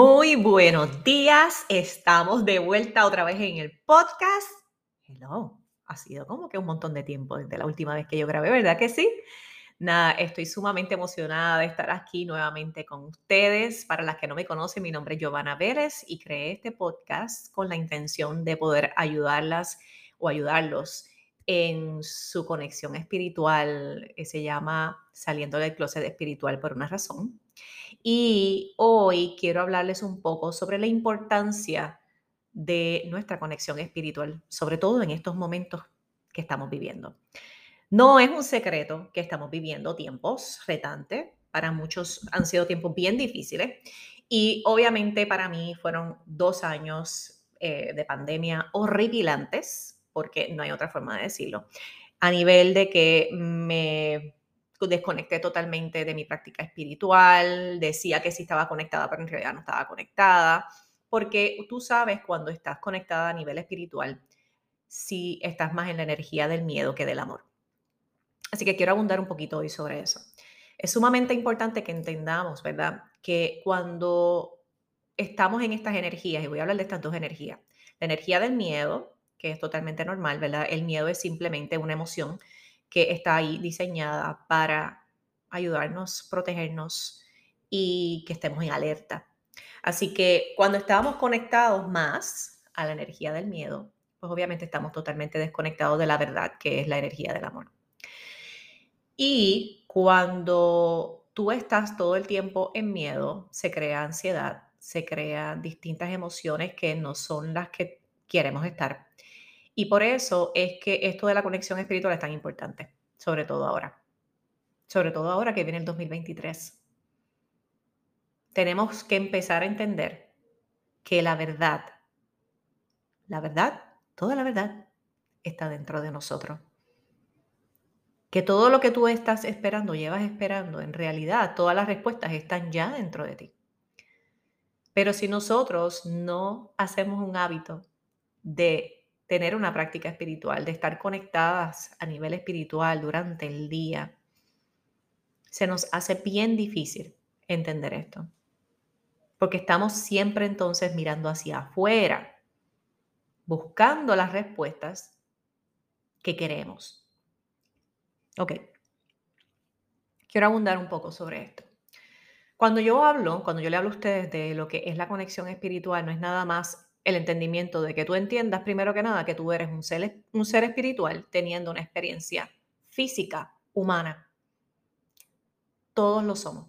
Muy buenos días, estamos de vuelta otra vez en el podcast. Hello, ha sido como que un montón de tiempo desde la última vez que yo grabé, ¿verdad que sí? Nada, estoy sumamente emocionada de estar aquí nuevamente con ustedes. Para las que no me conocen, mi nombre es Giovanna Vélez y creé este podcast con la intención de poder ayudarlas o ayudarlos en su conexión espiritual, se llama Saliendo del Closet Espiritual por una razón. Y hoy quiero hablarles un poco sobre la importancia de nuestra conexión espiritual, sobre todo en estos momentos que estamos viviendo. No es un secreto que estamos viviendo tiempos retantes, para muchos han sido tiempos bien difíciles y obviamente para mí fueron dos años eh, de pandemia horripilantes, porque no hay otra forma de decirlo, a nivel de que me desconecté totalmente de mi práctica espiritual, decía que sí estaba conectada, pero en realidad no estaba conectada, porque tú sabes cuando estás conectada a nivel espiritual, si estás más en la energía del miedo que del amor. Así que quiero abundar un poquito hoy sobre eso. Es sumamente importante que entendamos, ¿verdad? Que cuando estamos en estas energías, y voy a hablar de estas dos energías, la energía del miedo, que es totalmente normal, ¿verdad? El miedo es simplemente una emoción que está ahí diseñada para ayudarnos, protegernos y que estemos en alerta. Así que cuando estamos conectados más a la energía del miedo, pues obviamente estamos totalmente desconectados de la verdad, que es la energía del amor. Y cuando tú estás todo el tiempo en miedo, se crea ansiedad, se crean distintas emociones que no son las que queremos estar. Y por eso es que esto de la conexión espiritual es tan importante, sobre todo ahora. Sobre todo ahora que viene el 2023. Tenemos que empezar a entender que la verdad, la verdad, toda la verdad está dentro de nosotros. Que todo lo que tú estás esperando, llevas esperando, en realidad todas las respuestas están ya dentro de ti. Pero si nosotros no hacemos un hábito de tener una práctica espiritual, de estar conectadas a nivel espiritual durante el día, se nos hace bien difícil entender esto. Porque estamos siempre entonces mirando hacia afuera, buscando las respuestas que queremos. Ok. Quiero abundar un poco sobre esto. Cuando yo hablo, cuando yo le hablo a ustedes de lo que es la conexión espiritual, no es nada más el entendimiento de que tú entiendas primero que nada que tú eres un ser, un ser espiritual teniendo una experiencia física, humana. Todos lo somos.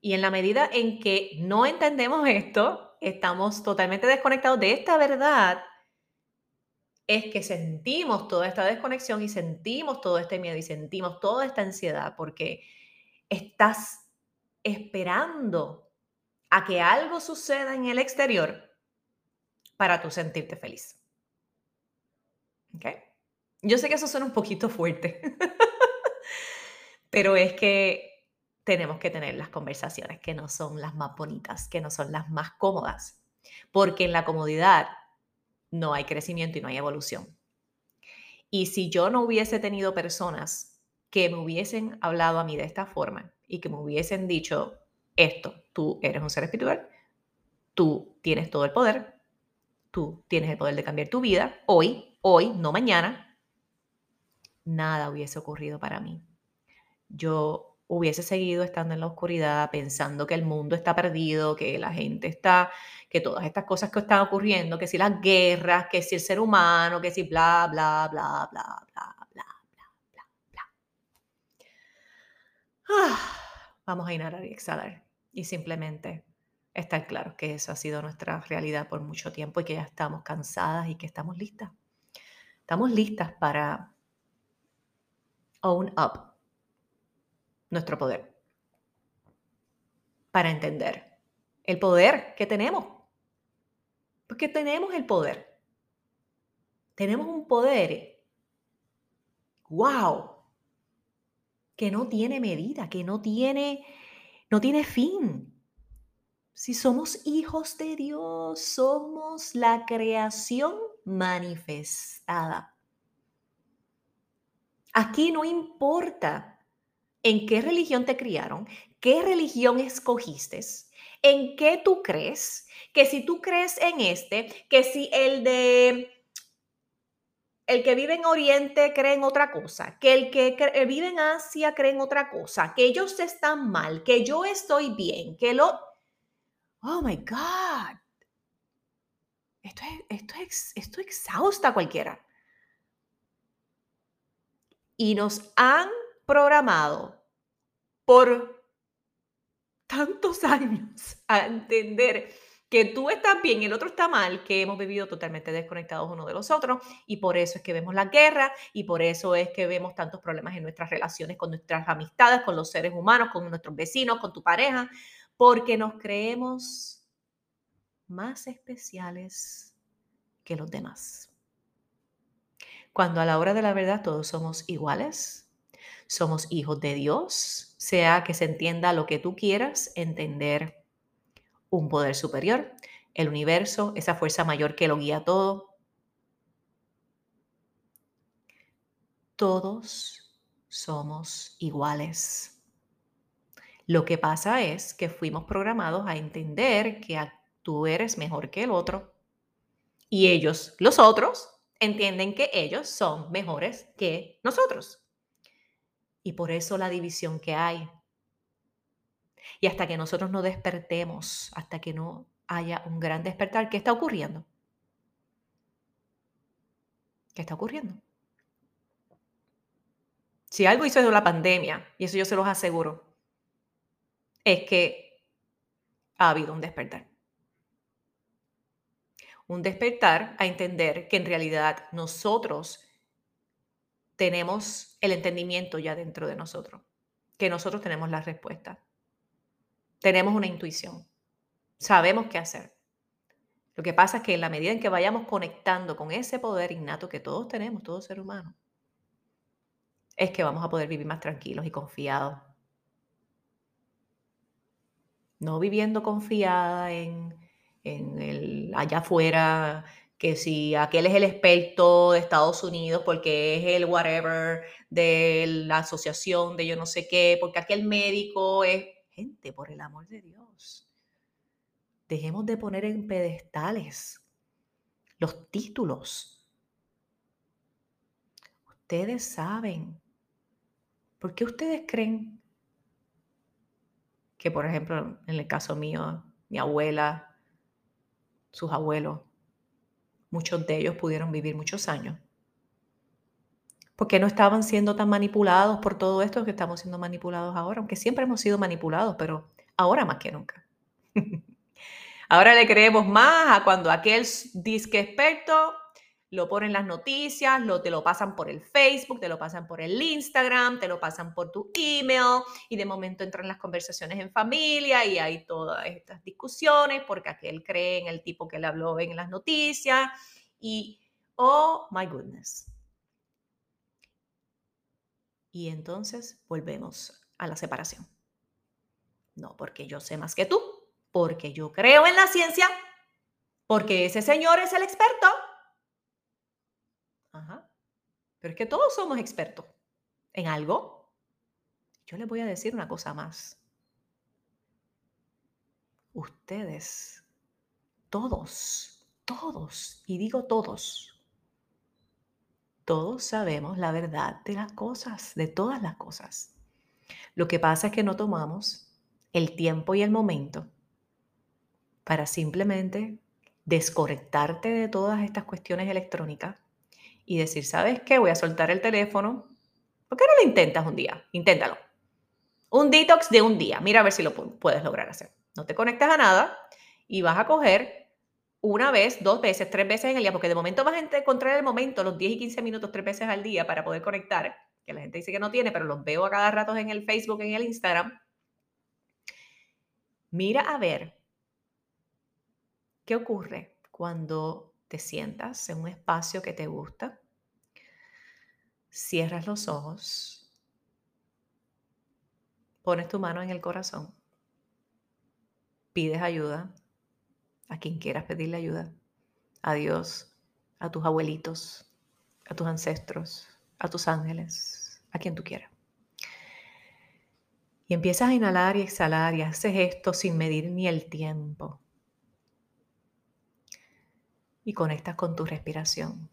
Y en la medida en que no entendemos esto, estamos totalmente desconectados de esta verdad, es que sentimos toda esta desconexión y sentimos todo este miedo y sentimos toda esta ansiedad porque estás esperando a que algo suceda en el exterior para tú sentirte feliz. ¿Ok? Yo sé que eso suena un poquito fuerte, pero es que tenemos que tener las conversaciones que no son las más bonitas, que no son las más cómodas, porque en la comodidad no hay crecimiento y no hay evolución. Y si yo no hubiese tenido personas que me hubiesen hablado a mí de esta forma y que me hubiesen dicho esto, tú eres un ser espiritual, tú tienes todo el poder, tú tienes el poder de cambiar tu vida hoy, hoy, no mañana, nada hubiese ocurrido para mí. Yo hubiese seguido estando en la oscuridad, pensando que el mundo está perdido, que la gente está, que todas estas cosas que están ocurriendo, que si las guerras, que si el ser humano, que si bla, bla, bla, bla, bla, bla, bla, bla, bla. Ah, vamos a inhalar y exhalar y simplemente estar claro que eso ha sido nuestra realidad por mucho tiempo y que ya estamos cansadas y que estamos listas. Estamos listas para own up nuestro poder, para entender el poder que tenemos. Porque tenemos el poder. Tenemos un poder, wow, que no tiene medida, que no tiene, no tiene fin. Si somos hijos de Dios, somos la creación manifestada. Aquí no importa en qué religión te criaron, qué religión escogiste, en qué tú crees, que si tú crees en este, que si el de el que vive en Oriente cree en otra cosa, que el que eh, vive en Asia cree en otra cosa, que ellos están mal, que yo estoy bien, que lo... Oh, my God. Esto, es, esto, es, esto exhausta a cualquiera. Y nos han programado por tantos años a entender que tú estás bien y el otro está mal, que hemos vivido totalmente desconectados uno de los otros y por eso es que vemos la guerra y por eso es que vemos tantos problemas en nuestras relaciones con nuestras amistades, con los seres humanos, con nuestros vecinos, con tu pareja, porque nos creemos más especiales que los demás. Cuando a la hora de la verdad todos somos iguales, somos hijos de Dios, sea que se entienda lo que tú quieras entender un poder superior, el universo, esa fuerza mayor que lo guía todo. Todos somos iguales. Lo que pasa es que fuimos programados a entender que tú eres mejor que el otro y ellos, los otros, entienden que ellos son mejores que nosotros. Y por eso la división que hay. Y hasta que nosotros no despertemos, hasta que no haya un gran despertar, ¿qué está ocurriendo? ¿Qué está ocurriendo? Si algo hizo de la pandemia, y eso yo se los aseguro, es que ha habido un despertar. Un despertar a entender que en realidad nosotros tenemos el entendimiento ya dentro de nosotros, que nosotros tenemos la respuesta. Tenemos una intuición. Sabemos qué hacer. Lo que pasa es que en la medida en que vayamos conectando con ese poder innato que todos tenemos, todo ser humano, es que vamos a poder vivir más tranquilos y confiados. No viviendo confiada en, en el allá afuera, que si aquel es el experto de Estados Unidos porque es el whatever de la asociación de yo no sé qué, porque aquel médico es Gente, por el amor de Dios, dejemos de poner en pedestales los títulos. Ustedes saben. ¿Por qué ustedes creen que, por ejemplo, en el caso mío, mi abuela, sus abuelos, muchos de ellos pudieron vivir muchos años? porque no estaban siendo tan manipulados por todo esto que estamos siendo manipulados ahora, aunque siempre hemos sido manipulados, pero ahora más que nunca. ahora le creemos más a cuando aquel disque experto lo pone en las noticias, lo, te lo pasan por el Facebook, te lo pasan por el Instagram, te lo pasan por tu email y de momento entran las conversaciones en familia y hay todas estas discusiones porque aquel cree en el tipo que le habló en las noticias y, oh my goodness, y entonces volvemos a la separación. No porque yo sé más que tú, porque yo creo en la ciencia, porque ese señor es el experto. Ajá. Pero es que todos somos expertos en algo. Yo les voy a decir una cosa más. Ustedes, todos, todos, y digo todos, todos sabemos la verdad de las cosas, de todas las cosas. Lo que pasa es que no tomamos el tiempo y el momento para simplemente desconectarte de todas estas cuestiones electrónicas y decir, ¿sabes qué? Voy a soltar el teléfono. ¿Por qué no lo intentas un día? Inténtalo. Un detox de un día. Mira a ver si lo puedes lograr hacer. No te conectas a nada y vas a coger una vez, dos veces, tres veces en el día, porque de momento vas a encontrar el momento, los 10 y 15 minutos, tres veces al día para poder conectar, que la gente dice que no tiene, pero los veo a cada rato en el Facebook, en el Instagram. Mira a ver qué ocurre cuando te sientas en un espacio que te gusta, cierras los ojos, pones tu mano en el corazón, pides ayuda a quien quieras pedirle ayuda, a Dios, a tus abuelitos, a tus ancestros, a tus ángeles, a quien tú quieras. Y empiezas a inhalar y exhalar y haces esto sin medir ni el tiempo. Y conectas con tu respiración.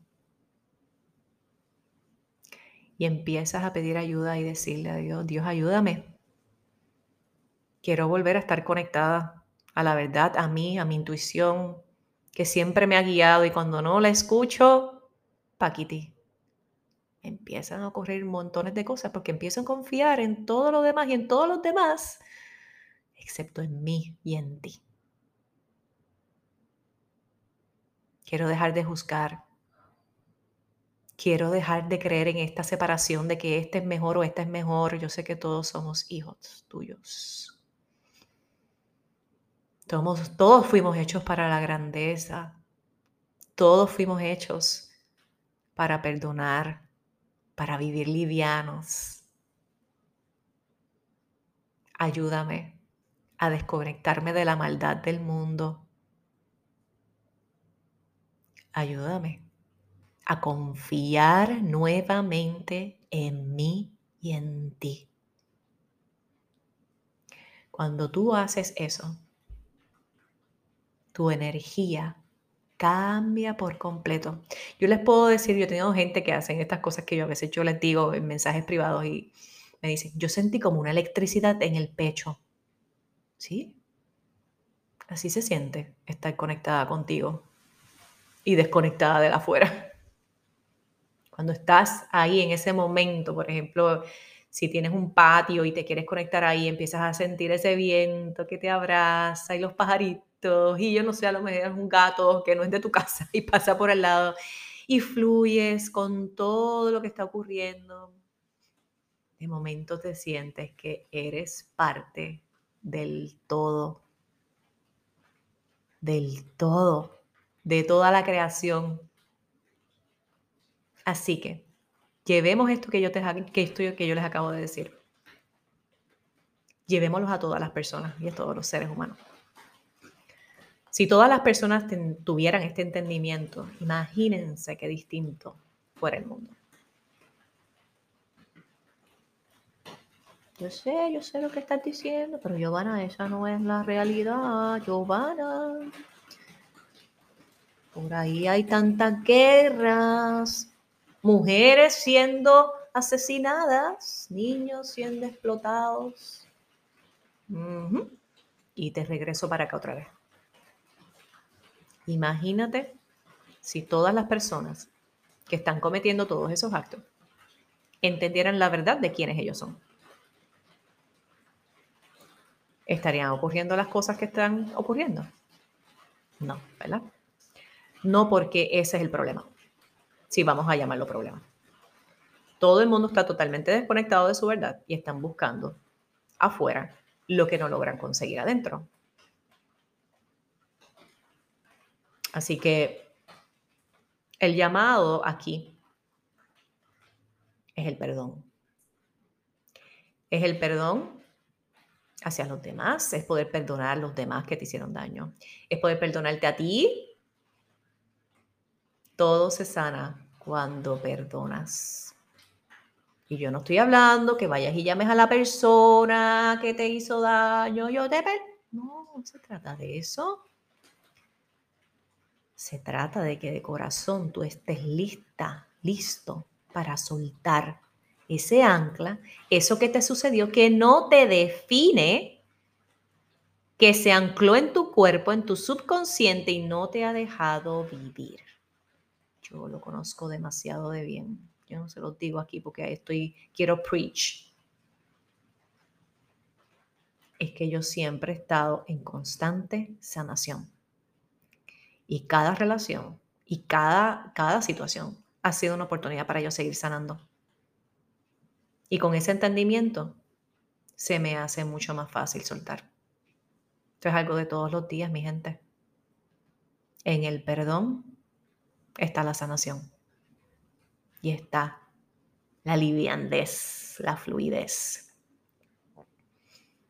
Y empiezas a pedir ayuda y decirle a Dios, Dios ayúdame. Quiero volver a estar conectada a la verdad, a mí, a mi intuición, que siempre me ha guiado y cuando no la escucho, paquiti. Empiezan a ocurrir montones de cosas porque empiezo a confiar en todo lo demás y en todos los demás, excepto en mí y en ti. Quiero dejar de juzgar. Quiero dejar de creer en esta separación de que este es mejor o esta es mejor. Yo sé que todos somos hijos tuyos. Todos, todos fuimos hechos para la grandeza. Todos fuimos hechos para perdonar, para vivir livianos. Ayúdame a desconectarme de la maldad del mundo. Ayúdame a confiar nuevamente en mí y en ti. Cuando tú haces eso, tu energía cambia por completo. Yo les puedo decir, yo he tenido gente que hacen estas cosas que yo a veces yo les digo en mensajes privados y me dicen, yo sentí como una electricidad en el pecho. ¿Sí? Así se siente estar conectada contigo y desconectada de afuera. Cuando estás ahí en ese momento, por ejemplo, si tienes un patio y te quieres conectar ahí, empiezas a sentir ese viento que te abraza y los pajaritos y yo no sé, a lo mejor es un gato que no es de tu casa y pasa por al lado y fluyes con todo lo que está ocurriendo. De momento te sientes que eres parte del todo, del todo, de toda la creación. Así que llevemos esto que yo, te, que que yo les acabo de decir. Llevémoslos a todas las personas y a todos los seres humanos. Si todas las personas tuvieran este entendimiento, imagínense qué distinto fuera el mundo. Yo sé, yo sé lo que estás diciendo, pero Giovanna, esa no es la realidad, Giovanna. Por ahí hay tantas guerras, mujeres siendo asesinadas, niños siendo explotados. Y te regreso para acá otra vez. Imagínate si todas las personas que están cometiendo todos esos actos entendieran la verdad de quiénes ellos son. ¿Estarían ocurriendo las cosas que están ocurriendo? No, ¿verdad? No porque ese es el problema, si vamos a llamarlo problema. Todo el mundo está totalmente desconectado de su verdad y están buscando afuera lo que no logran conseguir adentro. Así que el llamado aquí es el perdón. Es el perdón hacia los demás, es poder perdonar a los demás que te hicieron daño, es poder perdonarte a ti. Todo se sana cuando perdonas. Y yo no estoy hablando que vayas y llames a la persona que te hizo daño, yo te No, no se trata de eso. Se trata de que de corazón tú estés lista, listo para soltar ese ancla, eso que te sucedió, que no te define, que se ancló en tu cuerpo, en tu subconsciente y no te ha dejado vivir. Lo conozco demasiado de bien. Yo no se los digo aquí porque estoy, quiero preach. Es que yo siempre he estado en constante sanación. Y cada relación y cada, cada situación ha sido una oportunidad para yo seguir sanando. Y con ese entendimiento se me hace mucho más fácil soltar. Esto es algo de todos los días, mi gente. En el perdón está la sanación. Y está la liviandez, la fluidez.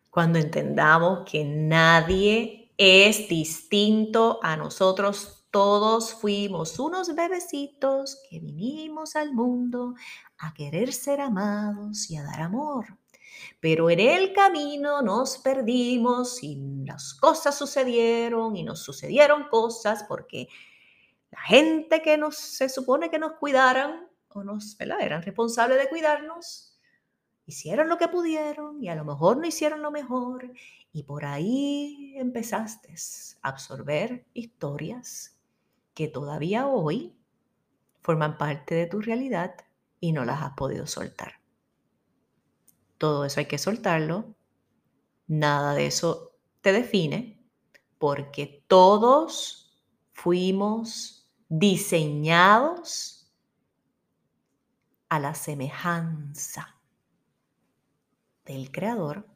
Cuando entendamos que nadie es distinto a nosotros. Todos fuimos unos bebecitos que vinimos al mundo a querer ser amados y a dar amor. Pero en el camino nos perdimos y las cosas sucedieron y nos sucedieron cosas porque la gente que nos, se supone que nos cuidaran o nos eran responsables de cuidarnos, hicieron lo que pudieron y a lo mejor no hicieron lo mejor. Y por ahí empezaste a absorber historias que todavía hoy forman parte de tu realidad y no las has podido soltar. Todo eso hay que soltarlo. Nada de eso te define porque todos fuimos diseñados a la semejanza del Creador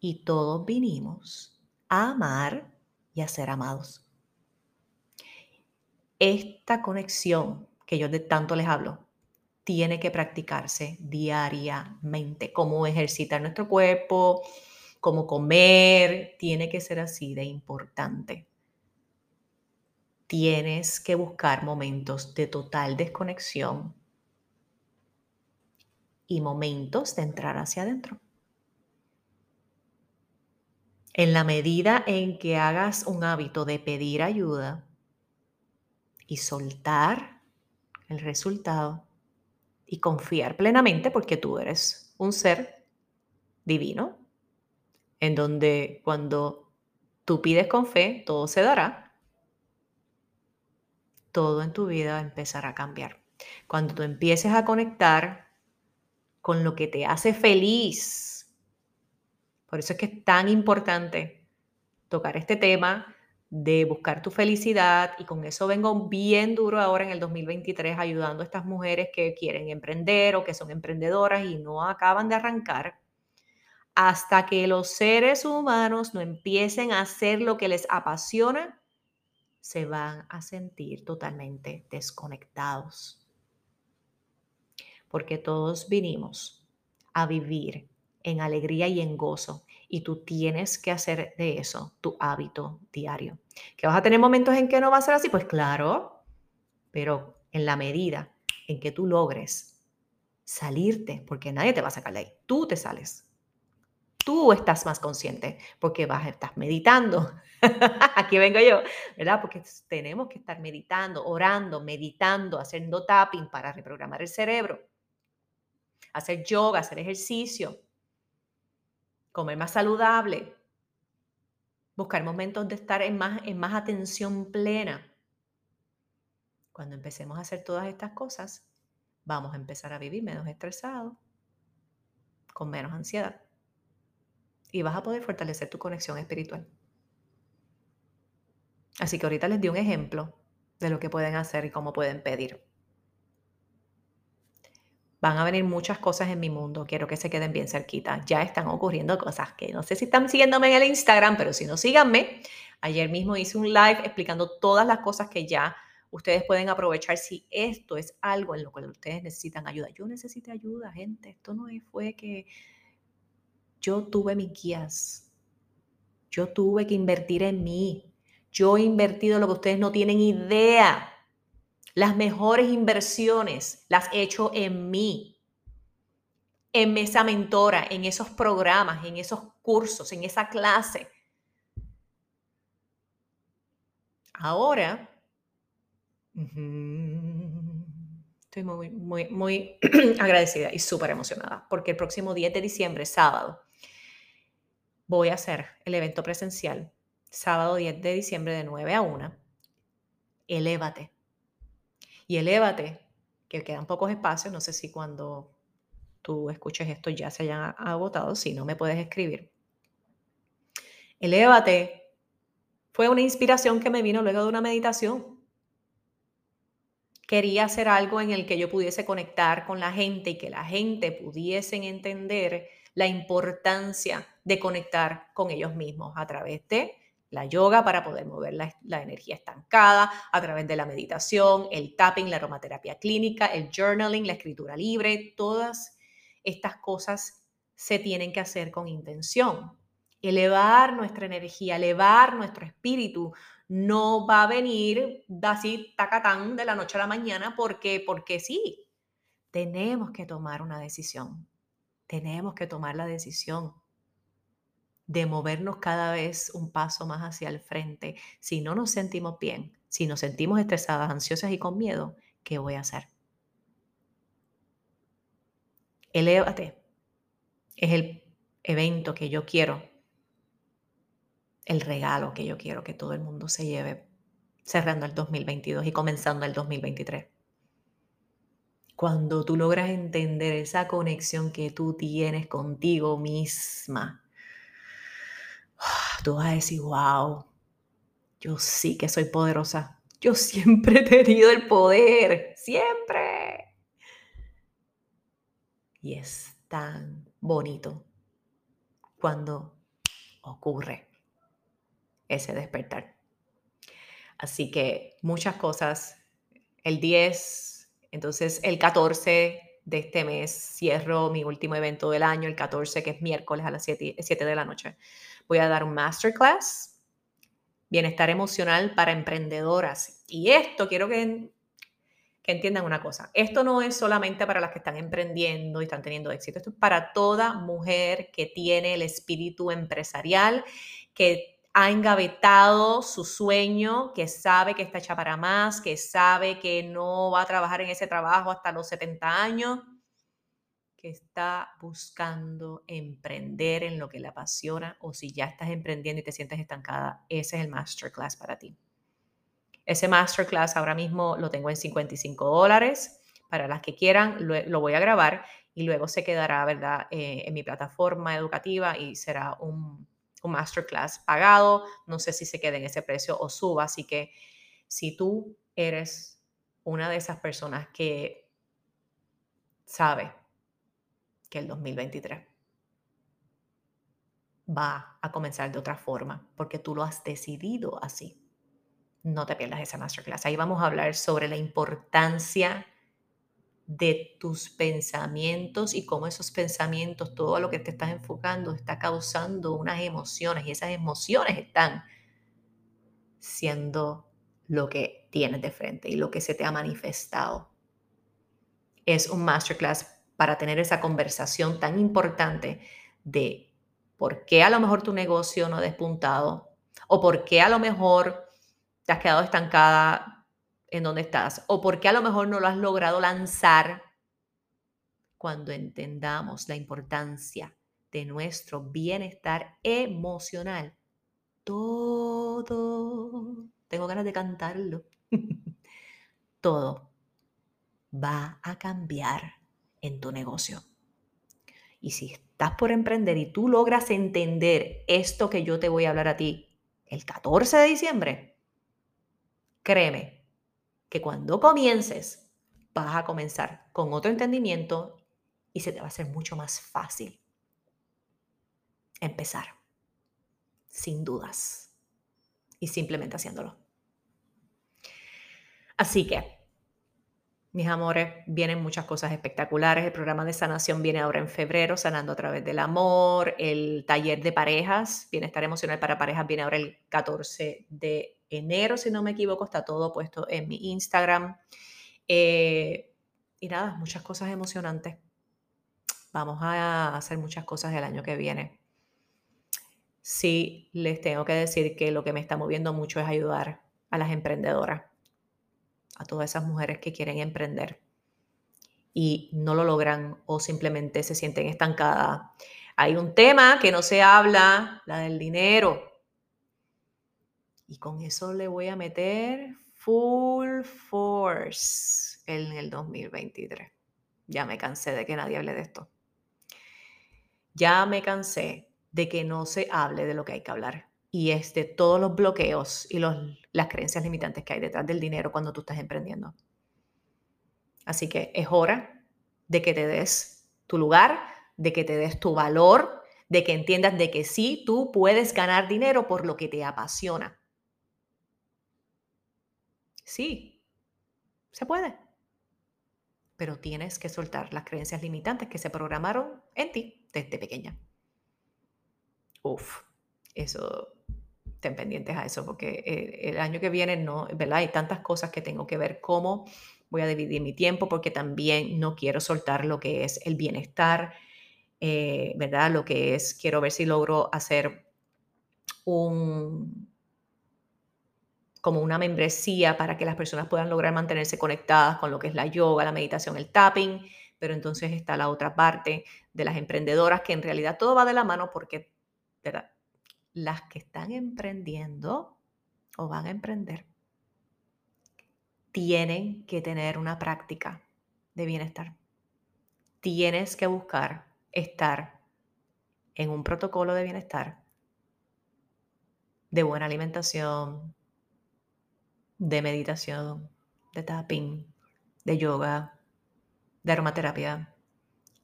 y todos vinimos a amar y a ser amados. Esta conexión que yo de tanto les hablo tiene que practicarse diariamente, como ejercitar nuestro cuerpo, como comer, tiene que ser así de importante. Tienes que buscar momentos de total desconexión y momentos de entrar hacia adentro. En la medida en que hagas un hábito de pedir ayuda y soltar el resultado y confiar plenamente porque tú eres un ser divino, en donde cuando tú pides con fe, todo se dará, todo en tu vida empezará a cambiar. Cuando tú empieces a conectar con lo que te hace feliz, por eso es que es tan importante tocar este tema de buscar tu felicidad y con eso vengo bien duro ahora en el 2023 ayudando a estas mujeres que quieren emprender o que son emprendedoras y no acaban de arrancar hasta que los seres humanos no empiecen a hacer lo que les apasiona, se van a sentir totalmente desconectados. Porque todos vinimos a vivir en alegría y en gozo. Y tú tienes que hacer de eso tu hábito diario. ¿Que vas a tener momentos en que no va a ser así? Pues claro, pero en la medida en que tú logres salirte, porque nadie te va a sacar de ahí, tú te sales. Tú estás más consciente porque vas, estás meditando. Aquí vengo yo, ¿verdad? Porque tenemos que estar meditando, orando, meditando, haciendo tapping para reprogramar el cerebro, hacer yoga, hacer ejercicio, comer más saludable, buscar momentos de estar en más, en más atención plena. Cuando empecemos a hacer todas estas cosas, vamos a empezar a vivir menos estresado, con menos ansiedad. Y vas a poder fortalecer tu conexión espiritual. Así que ahorita les di un ejemplo de lo que pueden hacer y cómo pueden pedir. Van a venir muchas cosas en mi mundo, quiero que se queden bien cerquita. Ya están ocurriendo cosas que no sé si están siguiéndome en el Instagram, pero si no, síganme. Ayer mismo hice un live explicando todas las cosas que ya ustedes pueden aprovechar si esto es algo en lo que ustedes necesitan ayuda. Yo necesité ayuda, gente. Esto no fue que yo tuve mis guías. Yo tuve que invertir en mí. Yo he invertido lo que ustedes no tienen idea. Las mejores inversiones las he hecho en mí, en esa mentora, en esos programas, en esos cursos, en esa clase. Ahora, estoy muy, muy, muy agradecida y súper emocionada porque el próximo 10 de diciembre, sábado, voy a hacer el evento presencial, sábado 10 de diciembre de 9 a 1. Elévate y elévate, que quedan pocos espacios, no sé si cuando tú escuches esto ya se hayan agotado, si no me puedes escribir. Elévate fue una inspiración que me vino luego de una meditación. Quería hacer algo en el que yo pudiese conectar con la gente y que la gente pudiese entender la importancia de conectar con ellos mismos a través de la yoga para poder mover la, energía estancada a través de la meditación, el tapping, la aromaterapia clínica, el journaling, la escritura libre, todas estas cosas se tienen que hacer con intención. Elevar nuestra energía, elevar nuestro espíritu, no va a venir así tacatán de la noche a la mañana porque, porque sí, tenemos que tomar una decisión. tenemos que tomar la decisión de movernos cada vez un paso más hacia el frente. Si no nos sentimos bien, si nos sentimos estresadas, ansiosas y con miedo, ¿qué voy a hacer? Elévate. Es el evento que yo quiero, el regalo que yo quiero que todo el mundo se lleve cerrando el 2022 y comenzando el 2023. Cuando tú logras entender esa conexión que tú tienes contigo misma, tú vas a decir, wow, yo sí que soy poderosa. Yo siempre he tenido el poder, siempre. Y es tan bonito cuando ocurre ese despertar. Así que muchas cosas. El 10, entonces el 14 de este mes cierro mi último evento del año, el 14, que es miércoles a las 7, 7 de la noche. Voy a dar un masterclass, bienestar emocional para emprendedoras. Y esto quiero que que entiendan una cosa, esto no es solamente para las que están emprendiendo y están teniendo éxito, esto es para toda mujer que tiene el espíritu empresarial, que ha engavetado su sueño, que sabe que está hecha para más, que sabe que no va a trabajar en ese trabajo hasta los 70 años, que está buscando emprender en lo que le apasiona o si ya estás emprendiendo y te sientes estancada, ese es el masterclass para ti. Ese masterclass ahora mismo lo tengo en 55 dólares. Para las que quieran, lo, voy a grabar y luego se quedará, ¿verdad?, eh, en mi plataforma educativa y será un, un masterclass pagado. No sé si se quede en ese precio o suba. Así que si tú eres una de esas personas que sabe que el 2023 va a comenzar de otra forma, porque tú lo has decidido así no te pierdas esa masterclass. Ahí vamos a hablar sobre la importancia de tus pensamientos y cómo esos pensamientos, todo lo que te estás enfocando, está causando unas emociones y esas emociones están siendo lo que tienes de frente y lo que se te ha manifestado. Es un masterclass para tener esa conversación tan importante de por qué a lo mejor tu negocio no ha despuntado o por qué a lo mejor te has quedado estancada en donde estás o porque a lo mejor no lo has logrado lanzar cuando entendamos la importancia de nuestro bienestar emocional. Todo, tengo ganas de cantarlo, todo va a cambiar en tu negocio. Y si estás por emprender y tú logras entender esto que yo te voy a hablar a ti el 14 de diciembre, Créeme que cuando comiences, vas a comenzar con otro entendimiento y se te va a hacer mucho más fácil empezar, sin dudas, y simplemente haciéndolo. Así que, mis amores, vienen muchas cosas espectaculares. El programa de sanación viene ahora en febrero, sanando a través del amor. El taller de parejas, bienestar emocional para parejas, viene ahora el 14 de enero, si no me equivoco, está todo puesto en mi Instagram. Eh, y nada, muchas cosas emocionantes. Vamos a hacer muchas cosas el año que viene. Sí, les tengo que decir que lo que me está moviendo mucho es ayudar a las emprendedoras, a todas esas mujeres que quieren emprender y no lo logran o simplemente se sienten estancadas. Hay un tema que no se habla, la del dinero. Y con eso le voy a meter full force en el 2023. Ya me cansé de que nadie hable de esto. Ya me cansé de que no se hable de lo que hay que hablar. Y es de todos los bloqueos y los, las creencias limitantes que hay detrás del dinero cuando tú estás emprendiendo. Así que es hora de que te des tu lugar, de que te des tu valor, de que entiendas de que sí, tú puedes ganar dinero por lo que te apasiona. Sí, se puede. Pero tienes que soltar las creencias limitantes que se programaron en ti desde pequeña. Uf, eso, ten pendientes a eso, porque el, el año que viene no, ¿verdad? Hay tantas cosas que tengo que ver cómo voy a dividir mi tiempo, porque también no quiero soltar lo que es el bienestar eh, ¿verdad? Lo que es, quiero ver si logro hacer un, como una membresía para que las personas puedan lograr mantenerse conectadas con lo que es la yoga, la meditación, el tapping, pero entonces está la otra parte de las emprendedoras que en realidad todo va de la mano porque ¿verdad? Las que están emprendiendo o van a emprender tienen que tener una práctica de bienestar. Tienes que buscar estar en un protocolo de bienestar, de buena alimentación, de meditación, de tapping, de yoga, de aromaterapia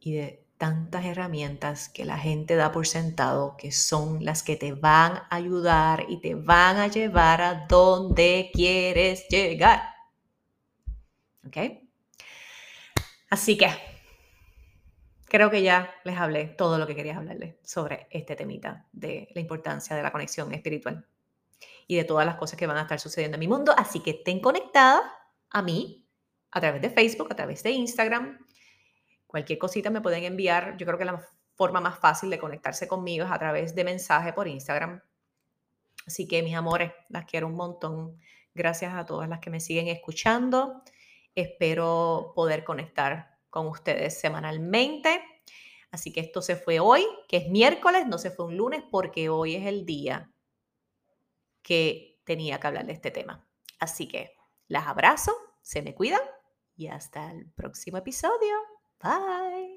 y de tantas herramientas que la gente da por sentado que son las que te van a ayudar y te van a llevar a donde quieres llegar. ¿Ok? Así que creo que ya les hablé todo lo que quería hablarles sobre este temita de la importancia de la conexión espiritual y de todas las cosas que van a estar sucediendo en mi mundo. Así que estén conectada a mí a través de Facebook, a través de Instagram. Cualquier cosita me pueden enviar. Yo creo que la forma más fácil de conectarse conmigo es a través de mensaje por Instagram. Así que mis amores, las quiero un montón. Gracias a todas las que me siguen escuchando. Espero poder conectar con ustedes semanalmente. Así que esto se fue hoy, que es miércoles, no se fue un lunes porque hoy es el día que tenía que hablar de este tema. Así que las abrazo, se me cuidan y hasta el próximo episodio. Bye.